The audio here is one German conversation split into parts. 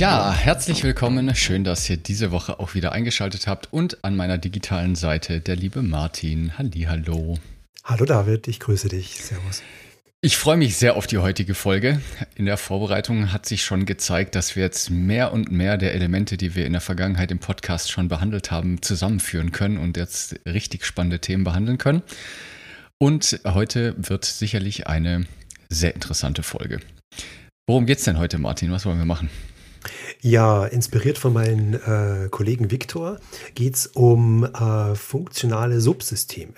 Ja, herzlich willkommen. Schön, dass ihr diese Woche auch wieder eingeschaltet habt und an meiner digitalen Seite der liebe Martin. Hallo. Hallo David, ich grüße dich. Servus. Ich freue mich sehr auf die heutige Folge. In der Vorbereitung hat sich schon gezeigt, dass wir jetzt mehr und mehr der Elemente, die wir in der Vergangenheit im Podcast schon behandelt haben, zusammenführen können und jetzt richtig spannende Themen behandeln können. Und heute wird sicherlich eine sehr interessante Folge. Worum geht es denn heute, Martin? Was wollen wir machen? Ja, inspiriert von meinem äh, Kollegen Viktor geht es um äh, funktionale Subsysteme.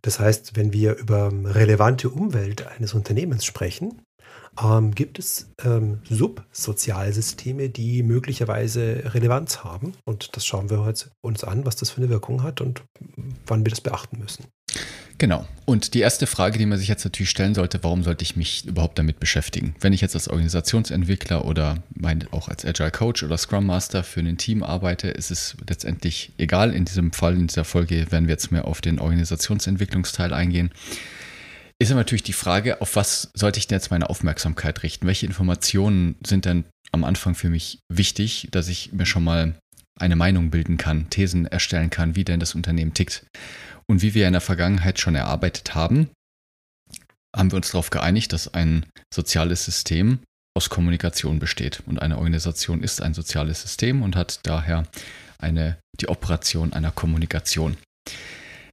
Das heißt, wenn wir über relevante Umwelt eines Unternehmens sprechen, ähm, gibt es ähm, Subsozialsysteme, die möglicherweise Relevanz haben. Und das schauen wir heute uns an, was das für eine Wirkung hat und wann wir das beachten müssen. Genau. Und die erste Frage, die man sich jetzt natürlich stellen sollte, warum sollte ich mich überhaupt damit beschäftigen? Wenn ich jetzt als Organisationsentwickler oder mein, auch als Agile Coach oder Scrum Master für ein Team arbeite, ist es letztendlich egal. In diesem Fall, in dieser Folge werden wir jetzt mehr auf den Organisationsentwicklungsteil eingehen. Ist aber natürlich die Frage, auf was sollte ich denn jetzt meine Aufmerksamkeit richten? Welche Informationen sind denn am Anfang für mich wichtig, dass ich mir schon mal eine Meinung bilden kann, Thesen erstellen kann, wie denn das Unternehmen tickt? Und wie wir in der Vergangenheit schon erarbeitet haben, haben wir uns darauf geeinigt, dass ein soziales System aus Kommunikation besteht. Und eine Organisation ist ein soziales System und hat daher eine, die Operation einer Kommunikation.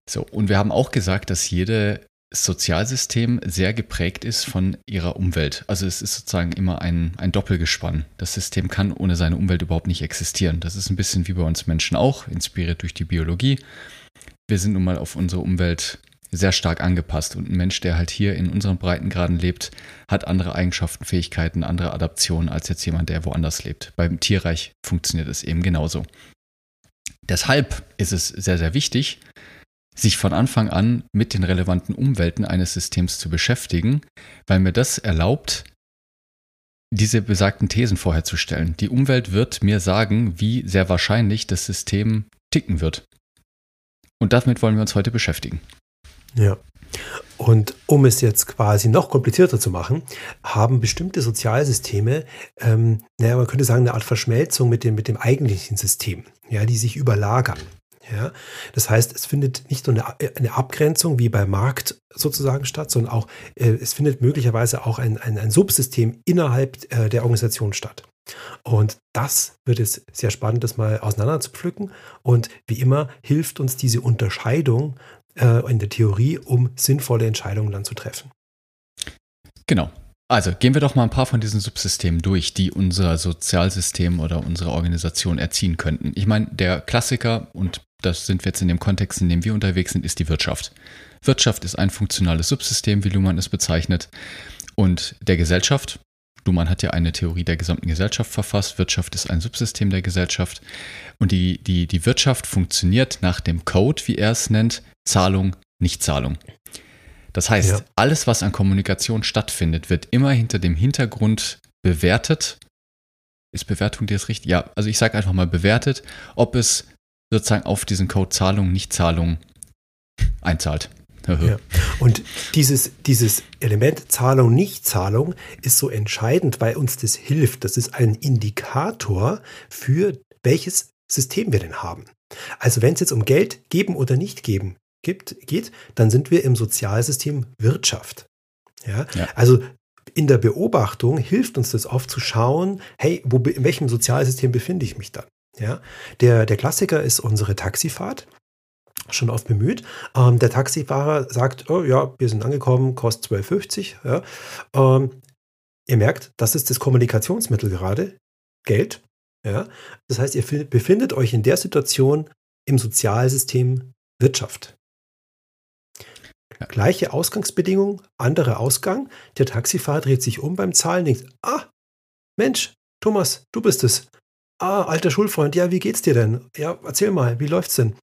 So, und wir haben auch gesagt, dass jedes Sozialsystem sehr geprägt ist von ihrer Umwelt. Also es ist sozusagen immer ein, ein Doppelgespann. Das System kann ohne seine Umwelt überhaupt nicht existieren. Das ist ein bisschen wie bei uns Menschen auch, inspiriert durch die Biologie wir sind nun mal auf unsere Umwelt sehr stark angepasst. Und ein Mensch, der halt hier in unseren Breitengraden lebt, hat andere Eigenschaften, Fähigkeiten, andere Adaptionen als jetzt jemand, der woanders lebt. Beim Tierreich funktioniert es eben genauso. Deshalb ist es sehr, sehr wichtig, sich von Anfang an mit den relevanten Umwelten eines Systems zu beschäftigen, weil mir das erlaubt, diese besagten Thesen vorherzustellen. Die Umwelt wird mir sagen, wie sehr wahrscheinlich das System ticken wird. Und damit wollen wir uns heute beschäftigen. Ja. Und um es jetzt quasi noch komplizierter zu machen, haben bestimmte Sozialsysteme, ähm, naja, man könnte sagen, eine Art Verschmelzung mit dem, mit dem eigentlichen System, ja, die sich überlagern. Ja, das heißt, es findet nicht nur eine, Abgrenzung wie beim Markt sozusagen statt, sondern auch, äh, es findet möglicherweise auch ein, ein, ein Subsystem innerhalb äh, der Organisation statt. Und das wird es sehr spannend, das mal auseinander zu pflücken. Und wie immer hilft uns diese Unterscheidung äh, in der Theorie, um sinnvolle Entscheidungen dann zu treffen. Genau. Also gehen wir doch mal ein paar von diesen Subsystemen durch, die unser Sozialsystem oder unsere Organisation erziehen könnten. Ich meine, der Klassiker, und das sind wir jetzt in dem Kontext, in dem wir unterwegs sind, ist die Wirtschaft. Wirtschaft ist ein funktionales Subsystem, wie Luhmann es bezeichnet. Und der Gesellschaft, Luhmann hat ja eine Theorie der gesamten Gesellschaft verfasst. Wirtschaft ist ein Subsystem der Gesellschaft. Und die, die, die Wirtschaft funktioniert nach dem Code, wie er es nennt, Zahlung, Nichtzahlung. Das heißt, ja. alles, was an Kommunikation stattfindet, wird immer hinter dem Hintergrund bewertet. Ist Bewertung dir das richtig? Ja, also ich sage einfach mal bewertet, ob es sozusagen auf diesen Code Zahlung, Nichtzahlung einzahlt. ja. Und dieses, dieses Element Zahlung, Nichtzahlung ist so entscheidend, weil uns das hilft. Das ist ein Indikator für welches System wir denn haben. Also wenn es jetzt um Geld geben oder nicht geben gibt, geht, dann sind wir im Sozialsystem Wirtschaft. Ja? ja. Also in der Beobachtung hilft uns das oft zu schauen, hey, wo, in welchem Sozialsystem befinde ich mich dann? Ja? Der, der Klassiker ist unsere Taxifahrt schon oft bemüht. Ähm, der Taxifahrer sagt, oh ja, wir sind angekommen, kostet 12,50. Ja. Ähm, ihr merkt, das ist das Kommunikationsmittel gerade, Geld. Ja. Das heißt, ihr befindet euch in der Situation im Sozialsystem Wirtschaft. Ja. Gleiche Ausgangsbedingungen, anderer Ausgang. Der Taxifahrer dreht sich um beim Zahlen, denkt, ah, Mensch, Thomas, du bist es. Ah, alter Schulfreund, ja, wie geht's dir denn? Ja, erzähl mal, wie läuft's denn?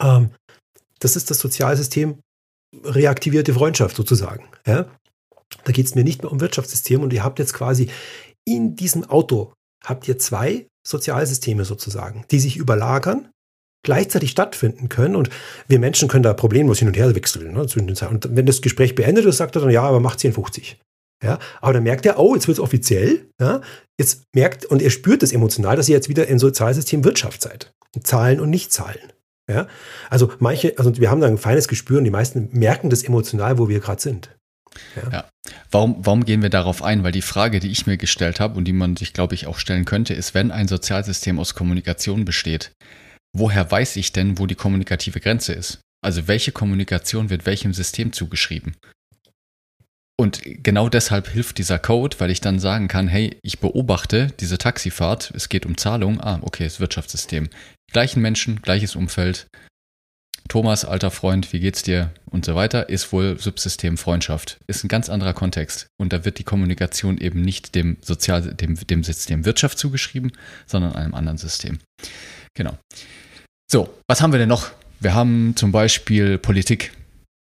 Ähm, das ist das Sozialsystem reaktivierte Freundschaft sozusagen. Ja? Da geht es mir nicht mehr um Wirtschaftssystem und ihr habt jetzt quasi in diesem Auto habt ihr zwei Sozialsysteme sozusagen, die sich überlagern, gleichzeitig stattfinden können und wir Menschen können da problemlos hin und her wechseln. Ne, und wenn das Gespräch beendet ist, sagt er dann, ja, aber macht 10,50. Ja, aber dann merkt er, oh, jetzt wird es offiziell. Ja, jetzt merkt und er spürt es emotional, dass ihr jetzt wieder im Sozialsystem Wirtschaft seid. Zahlen und nicht Zahlen. Ja, also manche, also wir haben da ein feines Gespür und die meisten merken das emotional, wo wir gerade sind. Ja. ja. Warum, warum gehen wir darauf ein? Weil die Frage, die ich mir gestellt habe und die man sich, glaube ich, auch stellen könnte, ist, wenn ein Sozialsystem aus Kommunikation besteht, woher weiß ich denn, wo die kommunikative Grenze ist? Also welche Kommunikation wird welchem System zugeschrieben? Und genau deshalb hilft dieser Code, weil ich dann sagen kann, hey, ich beobachte diese Taxifahrt, es geht um Zahlung, ah, okay, das Wirtschaftssystem. Gleichen Menschen, gleiches Umfeld, Thomas, alter Freund, wie geht's dir und so weiter, ist wohl Subsystem Freundschaft. Ist ein ganz anderer Kontext. Und da wird die Kommunikation eben nicht dem Sozial, dem, dem System Wirtschaft zugeschrieben, sondern einem anderen System. Genau. So, was haben wir denn noch? Wir haben zum Beispiel Politik.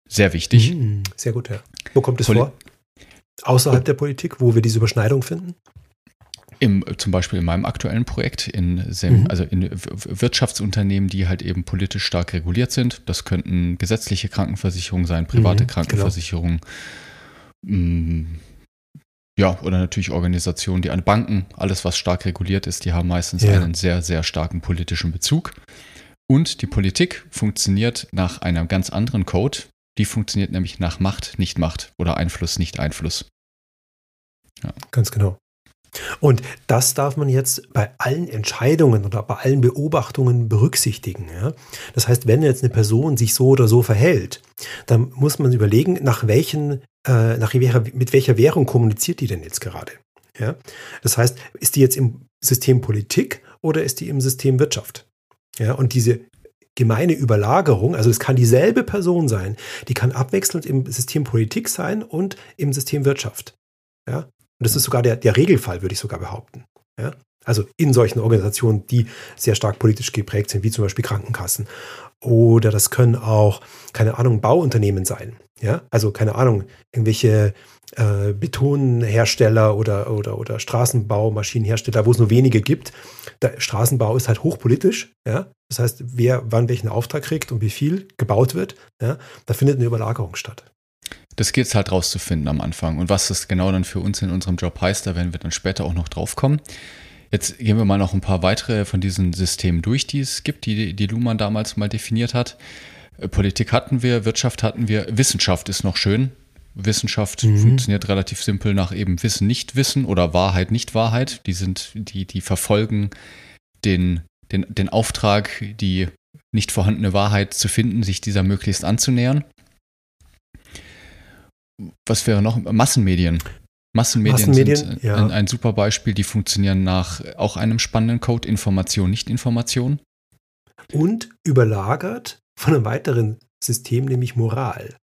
Sehr wichtig. Mhm, sehr gut, ja. Wo kommt es Poli vor? Außerhalb der Politik, wo wir diese Überschneidung finden? Im, zum Beispiel in meinem aktuellen Projekt, in, mhm. also in Wirtschaftsunternehmen, die halt eben politisch stark reguliert sind. Das könnten gesetzliche Krankenversicherungen sein, private mhm, Krankenversicherungen. Genau. Ja, oder natürlich Organisationen, die an Banken, alles was stark reguliert ist, die haben meistens ja. einen sehr, sehr starken politischen Bezug. Und die Politik funktioniert nach einem ganz anderen Code. Die funktioniert nämlich nach Macht, nicht Macht oder Einfluss, nicht Einfluss. Ja. Ganz genau. Und das darf man jetzt bei allen Entscheidungen oder bei allen Beobachtungen berücksichtigen. Ja? Das heißt, wenn jetzt eine Person sich so oder so verhält, dann muss man überlegen, nach welchen, äh, nach welcher, mit welcher Währung kommuniziert die denn jetzt gerade. Ja? Das heißt, ist die jetzt im System Politik oder ist die im System Wirtschaft? Ja, und diese gemeine Überlagerung, also es kann dieselbe Person sein, die kann abwechselnd im System Politik sein und im System Wirtschaft. Ja, und das ist sogar der, der Regelfall, würde ich sogar behaupten. Ja? Also in solchen Organisationen, die sehr stark politisch geprägt sind, wie zum Beispiel Krankenkassen. Oder das können auch, keine Ahnung, Bauunternehmen sein. Ja, also keine Ahnung, irgendwelche äh, Betonhersteller oder, oder, oder Straßenbaumaschinenhersteller, wo es nur wenige gibt. Der Straßenbau ist halt hochpolitisch. Ja, das heißt, wer wann welchen Auftrag kriegt und wie viel gebaut wird, ja, da findet eine Überlagerung statt. Das gilt es halt rauszufinden am Anfang. Und was das genau dann für uns in unserem Job heißt, da werden wir dann später auch noch drauf kommen. Jetzt gehen wir mal noch ein paar weitere von diesen Systemen durch, die es gibt, die, die Luhmann damals mal definiert hat. Äh, Politik hatten wir, Wirtschaft hatten wir, Wissenschaft ist noch schön. Wissenschaft mhm. funktioniert relativ simpel nach eben Wissen, nicht Wissen oder Wahrheit, nicht Wahrheit. Die sind, die, die verfolgen den, den, den Auftrag, die nicht vorhandene Wahrheit zu finden, sich dieser möglichst anzunähern was wäre noch? Massenmedien. Massenmedien, Massenmedien sind ja. ein, ein, super Beispiel, die funktionieren nach auch einem spannenden Code, Information, nicht Information. Und überlagert von einem weiteren System, nämlich Moral.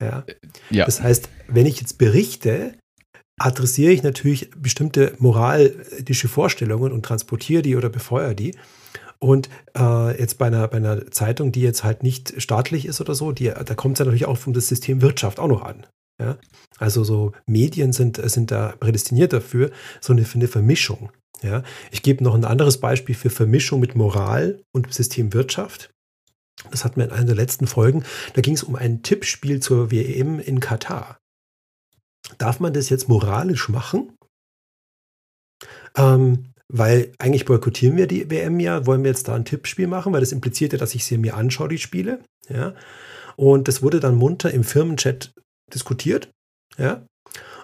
Ja. ja. Das heißt, wenn ich jetzt berichte, adressiere ich natürlich bestimmte moralische Vorstellungen und transportiere die oder befeuere die. Und äh, jetzt bei einer, bei einer Zeitung, die jetzt halt nicht staatlich ist oder so, die, da kommt es ja natürlich auch vom das System Wirtschaft auch noch an. Ja? Also so Medien sind, sind da prädestiniert dafür, so eine, eine Vermischung. Ja? Ich gebe noch ein anderes Beispiel für Vermischung mit Moral und System Wirtschaft. Das hatten wir in einer der letzten Folgen. Da ging es um ein Tippspiel zur WM in Katar. Darf man das jetzt moralisch machen? Ähm, weil eigentlich boykottieren wir die WM ja, wollen wir jetzt da ein Tippspiel machen, weil das impliziert ja, dass ich sie mir anschaue, die Spiele. Ja. Und das wurde dann munter im Firmenchat diskutiert. Ja.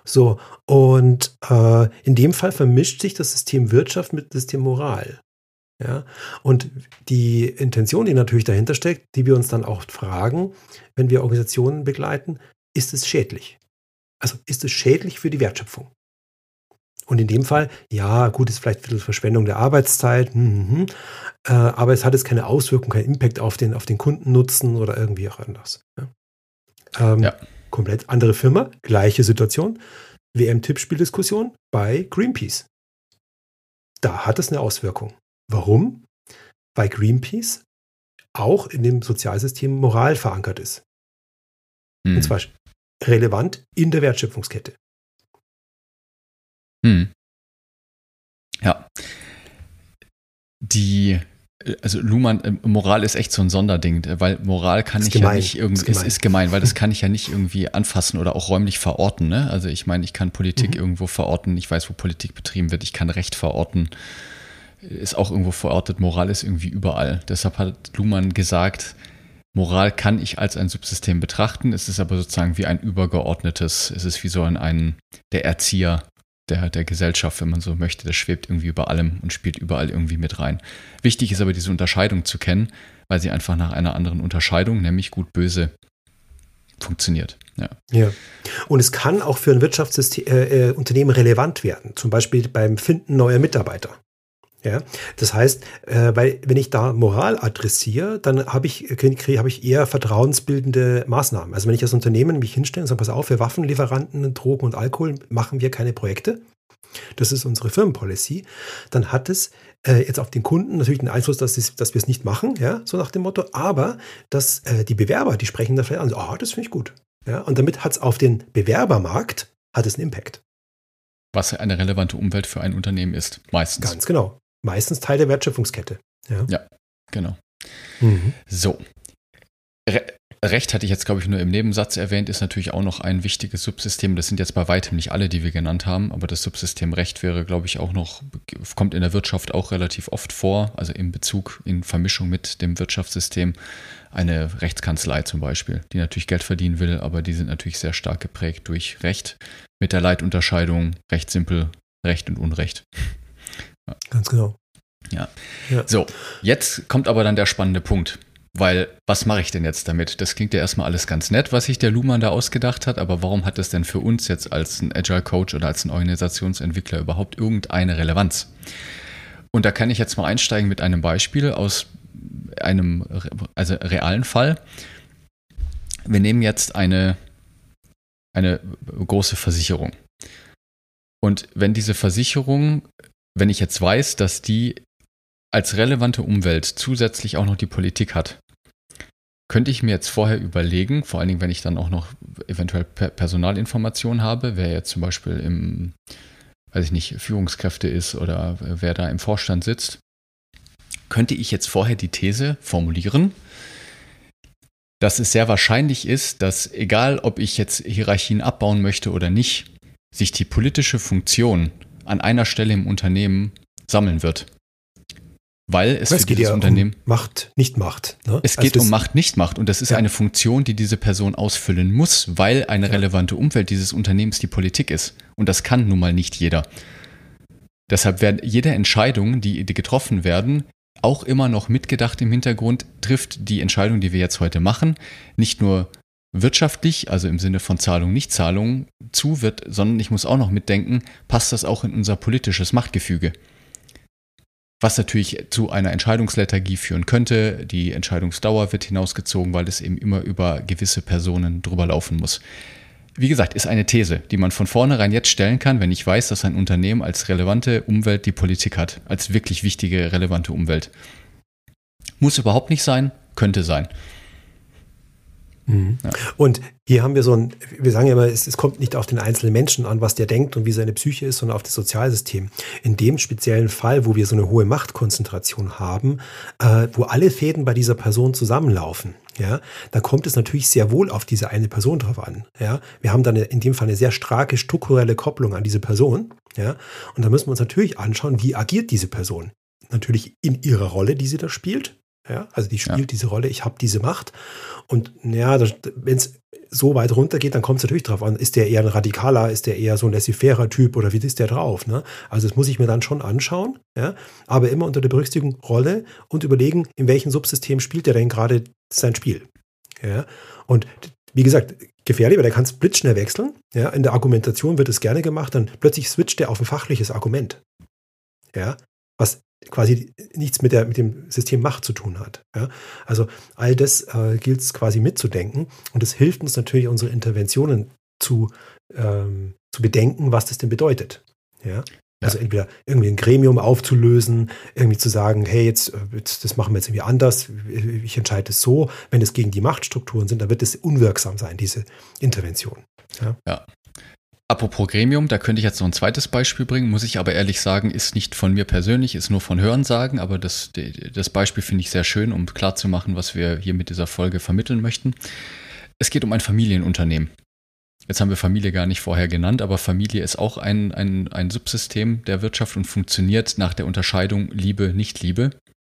So, und äh, in dem Fall vermischt sich das System Wirtschaft mit System Moral. Ja, und die Intention, die natürlich dahinter steckt, die wir uns dann auch fragen, wenn wir Organisationen begleiten, ist es schädlich? Also ist es schädlich für die Wertschöpfung? Und in dem Fall, ja, gut, ist vielleicht ein bisschen Verschwendung der Arbeitszeit, hm, hm, hm, äh, aber es hat jetzt keine Auswirkung, keinen Impact auf den, auf den Kundennutzen oder irgendwie auch anders. Ja. Ähm, ja. Komplett andere Firma, gleiche Situation. WM-Tippspieldiskussion bei Greenpeace. Da hat es eine Auswirkung. Warum? Weil Greenpeace auch in dem Sozialsystem Moral verankert ist. Hm. Und zwar relevant in der Wertschöpfungskette. Hm. Ja. Die, also Luhmann, äh, Moral ist echt so ein Sonderding, weil Moral kann ist ich gemein. ja nicht irgendwie, ist, ist, gemein, weil das kann ich ja nicht irgendwie anfassen oder auch räumlich verorten. Ne? Also ich meine, ich kann Politik mhm. irgendwo verorten, ich weiß, wo Politik betrieben wird, ich kann Recht verorten, ist auch irgendwo verortet, Moral ist irgendwie überall. Deshalb hat Luhmann gesagt, Moral kann ich als ein Subsystem betrachten, es ist aber sozusagen wie ein übergeordnetes, es ist wie so ein, ein der Erzieher der, der Gesellschaft, wenn man so möchte. Das schwebt irgendwie über allem und spielt überall irgendwie mit rein. Wichtig ist aber diese Unterscheidung zu kennen, weil sie einfach nach einer anderen Unterscheidung, nämlich gut-böse, funktioniert. Ja. ja. Und es kann auch für ein Wirtschaftsunternehmen äh, äh relevant werden, zum Beispiel beim Finden neuer Mitarbeiter. Ja, das heißt, äh, weil wenn ich da Moral adressiere, dann habe ich, habe ich eher vertrauensbildende Maßnahmen. Also wenn ich als Unternehmen mich hinstelle und sage, pass auf, für Waffenlieferanten, Drogen und Alkohol machen wir keine Projekte. Das ist unsere Firmenpolicy. Dann hat es äh, jetzt auf den Kunden natürlich den Einfluss, dass, es, dass wir es nicht machen, ja, so nach dem Motto. Aber dass äh, die Bewerber, die sprechen da vielleicht an, ah, oh, das finde ich gut. Ja, und damit hat es auf den Bewerbermarkt hat es einen Impact. Was eine relevante Umwelt für ein Unternehmen ist, meistens. Ganz genau meistens Teil der Wertschöpfungskette. Ja, ja genau. Mhm. So. Re Recht hatte ich jetzt, glaube ich, nur im Nebensatz erwähnt, ist natürlich auch noch ein wichtiges Subsystem. Das sind jetzt bei weitem nicht alle, die wir genannt haben, aber das Subsystem Recht wäre, glaube ich, auch noch, kommt in der Wirtschaft auch relativ oft vor, also in Bezug, in Vermischung mit dem Wirtschaftssystem. Eine Rechtskanzlei zum Beispiel, die natürlich Geld verdienen will, aber die sind natürlich sehr stark geprägt durch Recht mit der Leitunterscheidung, recht simpel, Recht und Unrecht. Ganz genau. Ja. ja. So, jetzt kommt aber dann der spannende Punkt. Weil, was mache ich denn jetzt damit? Das klingt ja erstmal alles ganz nett, was sich der Luhmann da ausgedacht hat, aber warum hat das denn für uns jetzt als ein Agile Coach oder als ein Organisationsentwickler überhaupt irgendeine Relevanz? Und da kann ich jetzt mal einsteigen mit einem Beispiel aus einem also realen Fall. Wir nehmen jetzt eine, eine große Versicherung. Und wenn diese Versicherung wenn ich jetzt weiß, dass die als relevante Umwelt zusätzlich auch noch die Politik hat, könnte ich mir jetzt vorher überlegen, vor allen Dingen, wenn ich dann auch noch eventuell Personalinformationen habe, wer jetzt zum Beispiel im, weiß ich nicht, Führungskräfte ist oder wer da im Vorstand sitzt, könnte ich jetzt vorher die These formulieren, dass es sehr wahrscheinlich ist, dass egal ob ich jetzt Hierarchien abbauen möchte oder nicht, sich die politische Funktion an einer Stelle im Unternehmen sammeln wird. Weil es, es für geht dieses ja Unternehmen um Macht, nicht Macht. Ne? Es also geht um Macht, nicht Macht. Und das ist ja. eine Funktion, die diese Person ausfüllen muss, weil eine relevante Umwelt dieses Unternehmens die Politik ist. Und das kann nun mal nicht jeder. Deshalb werden jede Entscheidung, die, die getroffen werden, auch immer noch mitgedacht im Hintergrund, trifft die Entscheidung, die wir jetzt heute machen, nicht nur wirtschaftlich, also im Sinne von Zahlung, Nichtzahlung, zu wird, sondern ich muss auch noch mitdenken, passt das auch in unser politisches Machtgefüge? Was natürlich zu einer Entscheidungslethargie führen könnte. Die Entscheidungsdauer wird hinausgezogen, weil es eben immer über gewisse Personen drüber laufen muss. Wie gesagt, ist eine These, die man von vornherein jetzt stellen kann, wenn ich weiß, dass ein Unternehmen als relevante Umwelt die Politik hat, als wirklich wichtige, relevante Umwelt. Muss überhaupt nicht sein, könnte sein. Mhm. Ja. Und hier haben wir so ein, wir sagen ja immer, es, es, kommt nicht auf den einzelnen Menschen an, was der denkt und wie seine Psyche ist, sondern auf das Sozialsystem. In dem speziellen Fall, wo wir so eine hohe Machtkonzentration haben, äh, wo alle Fäden bei dieser Person zusammenlaufen, ja, da kommt es natürlich sehr wohl auf diese eine Person drauf an. Ja, wir haben dann in dem Fall eine sehr starke strukturelle Kopplung an diese Person. Ja, und da müssen wir uns natürlich anschauen, wie agiert diese Person. Natürlich in ihrer Rolle, die sie da spielt. Ja, also die spielt ja. diese Rolle, ich habe diese Macht. Und ja, wenn es so weit runter geht, dann kommt es natürlich drauf an, ist der eher ein Radikaler, ist der eher so ein laissez-faire Typ oder wie ist der drauf? Ne? Also das muss ich mir dann schon anschauen, ja? aber immer unter der Berücksichtigung Rolle und überlegen, in welchem Subsystem spielt er denn gerade sein Spiel. Ja? Und wie gesagt, gefährlich, weil der kann es blitzschnell wechseln. Ja, in der Argumentation wird es gerne gemacht, dann plötzlich switcht er auf ein fachliches Argument. Ja, was quasi nichts mit, der, mit dem System Macht zu tun hat. Ja? Also all das äh, gilt es quasi mitzudenken und es hilft uns natürlich, unsere Interventionen zu, ähm, zu bedenken, was das denn bedeutet. Ja? Also entweder irgendwie ein Gremium aufzulösen, irgendwie zu sagen, hey, jetzt, äh, jetzt, das machen wir jetzt irgendwie anders, ich entscheide es so. Wenn es gegen die Machtstrukturen sind, dann wird es unwirksam sein, diese Intervention. Ja. ja. Apropos Gremium, da könnte ich jetzt noch ein zweites Beispiel bringen, muss ich aber ehrlich sagen, ist nicht von mir persönlich, ist nur von Hörensagen, aber das, das Beispiel finde ich sehr schön, um klarzumachen, was wir hier mit dieser Folge vermitteln möchten. Es geht um ein Familienunternehmen. Jetzt haben wir Familie gar nicht vorher genannt, aber Familie ist auch ein, ein, ein Subsystem der Wirtschaft und funktioniert nach der Unterscheidung Liebe, Nicht-Liebe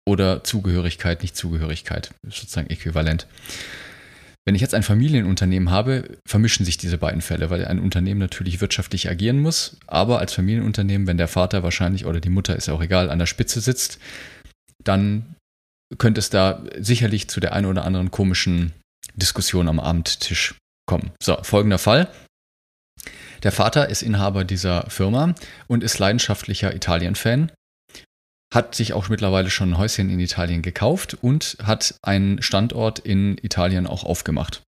oder Zugehörigkeit, Nicht-Zugehörigkeit. Sozusagen äquivalent. Wenn ich jetzt ein Familienunternehmen habe, vermischen sich diese beiden Fälle, weil ein Unternehmen natürlich wirtschaftlich agieren muss, aber als Familienunternehmen, wenn der Vater wahrscheinlich oder die Mutter ist auch egal, an der Spitze sitzt, dann könnte es da sicherlich zu der einen oder anderen komischen Diskussion am Abendtisch kommen. So, folgender Fall. Der Vater ist Inhaber dieser Firma und ist leidenschaftlicher Italien-Fan hat sich auch mittlerweile schon ein Häuschen in Italien gekauft und hat einen Standort in Italien auch aufgemacht.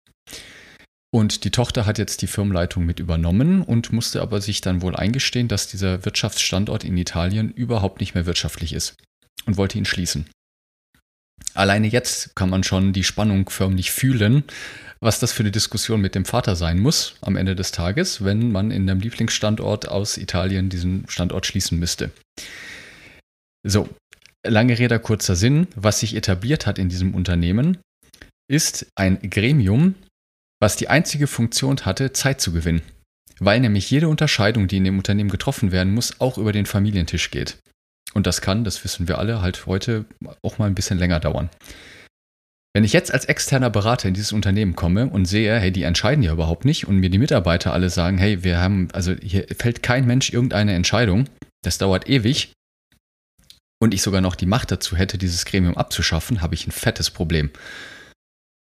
Und die Tochter hat jetzt die Firmenleitung mit übernommen und musste aber sich dann wohl eingestehen, dass dieser Wirtschaftsstandort in Italien überhaupt nicht mehr wirtschaftlich ist und wollte ihn schließen. Alleine jetzt kann man schon die Spannung förmlich fühlen, was das für eine Diskussion mit dem Vater sein muss am Ende des Tages, wenn man in einem Lieblingsstandort aus Italien diesen Standort schließen müsste. So, lange Rede, kurzer Sinn. Was sich etabliert hat in diesem Unternehmen, ist ein Gremium, was die einzige Funktion hatte, Zeit zu gewinnen. Weil nämlich jede Unterscheidung, die in dem Unternehmen getroffen werden muss, auch über den Familientisch geht. Und das kann, das wissen wir alle, halt heute auch mal ein bisschen länger dauern. Wenn ich jetzt als externer Berater in dieses Unternehmen komme und sehe, hey, die entscheiden ja überhaupt nicht und mir die Mitarbeiter alle sagen, hey, wir haben, also hier fällt kein Mensch irgendeine Entscheidung, das dauert ewig, und ich sogar noch die Macht dazu hätte, dieses Gremium abzuschaffen, habe ich ein fettes Problem.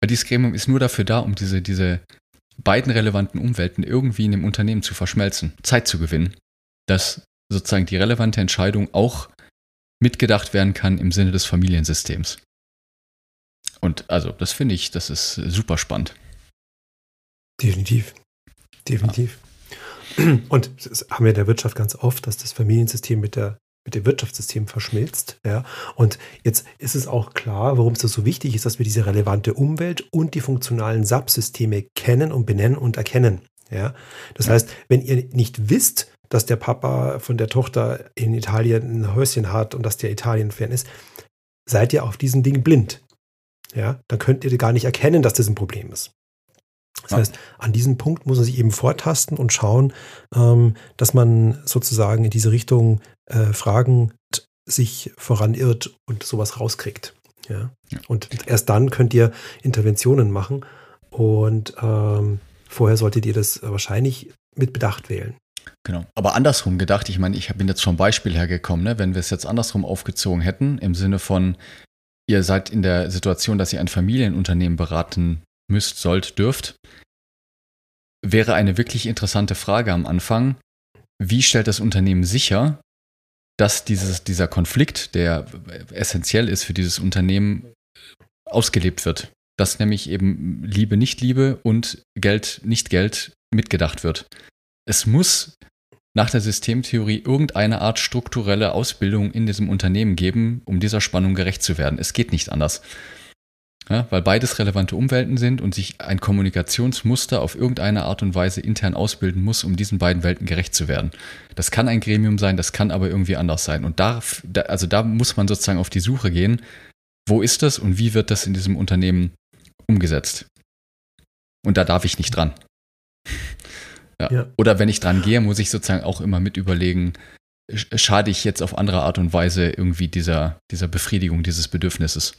Weil dieses Gremium ist nur dafür da, um diese, diese beiden relevanten Umwelten irgendwie in dem Unternehmen zu verschmelzen, Zeit zu gewinnen, dass sozusagen die relevante Entscheidung auch mitgedacht werden kann im Sinne des Familiensystems. Und also, das finde ich, das ist super spannend. Definitiv. Definitiv. Ja. Und das haben wir in der Wirtschaft ganz oft, dass das Familiensystem mit der mit dem Wirtschaftssystem verschmilzt. Ja. Und jetzt ist es auch klar, warum es so wichtig ist, dass wir diese relevante Umwelt und die funktionalen Subsysteme kennen und benennen und erkennen. Ja. Das heißt, wenn ihr nicht wisst, dass der Papa von der Tochter in Italien ein Häuschen hat und dass der Italien-Fan ist, seid ihr auf diesen Dingen blind. Ja, dann könnt ihr gar nicht erkennen, dass das ein Problem ist. Das ja. heißt, an diesem Punkt muss man sich eben vortasten und schauen, ähm, dass man sozusagen in diese Richtung äh, Fragen sich voranirrt und sowas rauskriegt. Ja? ja? Und erst dann könnt ihr Interventionen machen und ähm, vorher solltet ihr das wahrscheinlich mit Bedacht wählen. Genau. Aber andersrum gedacht, ich meine, ich bin jetzt schon Beispiel hergekommen, ne? wenn wir es jetzt andersrum aufgezogen hätten, im Sinne von, ihr seid in der Situation, dass ihr ein Familienunternehmen beraten müsst, sollt, dürft, wäre eine wirklich interessante Frage am Anfang, wie stellt das Unternehmen sicher, dass dieses, dieser Konflikt, der essentiell ist für dieses Unternehmen, ausgelebt wird. Dass nämlich eben Liebe, nicht Liebe und Geld, nicht Geld mitgedacht wird. Es muss nach der Systemtheorie irgendeine Art strukturelle Ausbildung in diesem Unternehmen geben, um dieser Spannung gerecht zu werden. Es geht nicht anders. Ja, weil beides relevante Umwelten sind und sich ein Kommunikationsmuster auf irgendeine Art und Weise intern ausbilden muss, um diesen beiden Welten gerecht zu werden. Das kann ein Gremium sein, das kann aber irgendwie anders sein. Und da, also da muss man sozusagen auf die Suche gehen, wo ist das und wie wird das in diesem Unternehmen umgesetzt? Und da darf ich nicht dran. Ja. ja. Oder wenn ich dran gehe, muss ich sozusagen auch immer mit überlegen, schade ich jetzt auf andere Art und Weise irgendwie dieser, dieser Befriedigung dieses Bedürfnisses.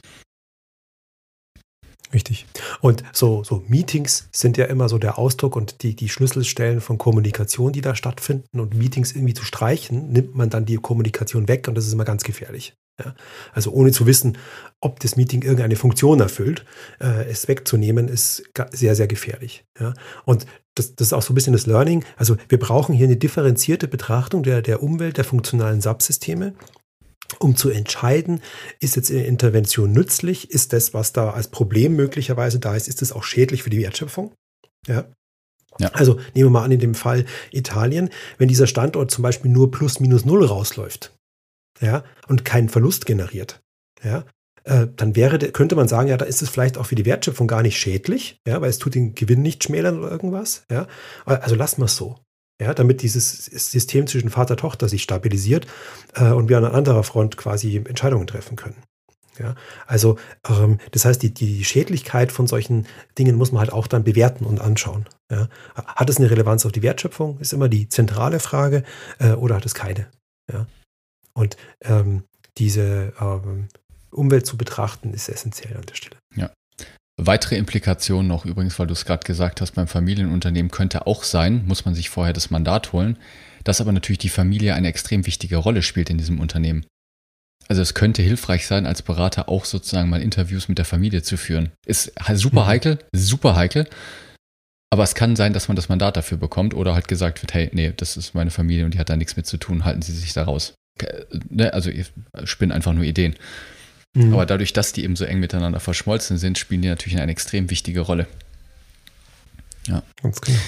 Richtig. Und so, so Meetings sind ja immer so der Ausdruck und die, die Schlüsselstellen von Kommunikation, die da stattfinden. Und Meetings irgendwie zu streichen, nimmt man dann die Kommunikation weg und das ist immer ganz gefährlich. Ja? Also ohne zu wissen, ob das Meeting irgendeine Funktion erfüllt, äh, es wegzunehmen, ist sehr, sehr gefährlich. Ja? Und das, das, ist auch so ein bisschen das Learning. Also wir brauchen hier eine differenzierte Betrachtung der, der Umwelt, der funktionalen Subsysteme um zu entscheiden, ist jetzt eine Intervention nützlich, ist das, was da als Problem möglicherweise da ist, ist das auch schädlich für die Wertschöpfung? Ja. Ja. Also nehmen wir mal an, in dem Fall Italien, wenn dieser Standort zum Beispiel nur plus minus null rausläuft, ja, und keinen Verlust generiert, ja, äh, dann wäre, könnte man sagen, ja, da ist es vielleicht auch für die Wertschöpfung gar nicht schädlich, ja, weil es tut den Gewinn nicht schmälern oder irgendwas, ja. Also lassen wir es so, ja, damit dieses System zwischen Vater-Tochter sich stabilisiert äh, und wir an anderer Front quasi Entscheidungen treffen können. Ja, also ähm, das heißt, die, die Schädlichkeit von solchen Dingen muss man halt auch dann bewerten und anschauen. Ja. Hat es eine Relevanz auf die Wertschöpfung? Ist immer die zentrale Frage äh, oder hat es keine? Ja. Und ähm, diese ähm, Umwelt zu betrachten ist essentiell an der Stelle. Ja. Weitere Implikationen noch übrigens, weil du es gerade gesagt hast, beim Familienunternehmen könnte auch sein, muss man sich vorher das Mandat holen, dass aber natürlich die Familie eine extrem wichtige Rolle spielt in diesem Unternehmen. Also es könnte hilfreich sein, als Berater auch sozusagen mal Interviews mit der Familie zu führen. Ist super mhm. heikel, super heikel. Aber es kann sein, dass man das Mandat dafür bekommt oder halt gesagt wird, hey, nee, das ist meine Familie und die hat da nichts mit zu tun, halten Sie sich da raus. Ne, also ich spinne einfach nur Ideen. Mhm. Aber dadurch, dass die eben so eng miteinander verschmolzen sind, spielen die natürlich eine extrem wichtige Rolle. Ja. Ganz genau.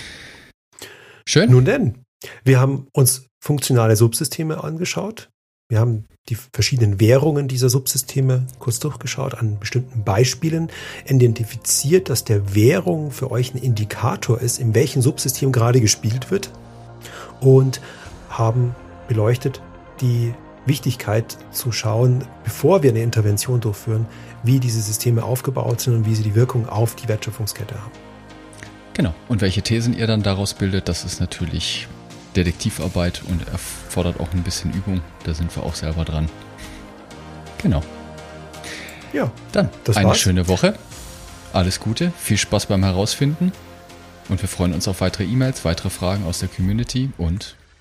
Schön. Nun denn, wir haben uns funktionale Subsysteme angeschaut. Wir haben die verschiedenen Währungen dieser Subsysteme kurz durchgeschaut, an bestimmten Beispielen identifiziert, dass der Währung für euch ein Indikator ist, in welchem Subsystem gerade gespielt wird und haben beleuchtet die Wichtigkeit zu schauen, bevor wir eine Intervention durchführen, wie diese Systeme aufgebaut sind und wie sie die Wirkung auf die Wertschöpfungskette haben. Genau. Und welche Thesen ihr dann daraus bildet, das ist natürlich Detektivarbeit und erfordert auch ein bisschen Übung. Da sind wir auch selber dran. Genau. Ja. Dann eine war's. schöne Woche. Alles Gute, viel Spaß beim Herausfinden. Und wir freuen uns auf weitere E-Mails, weitere Fragen aus der Community und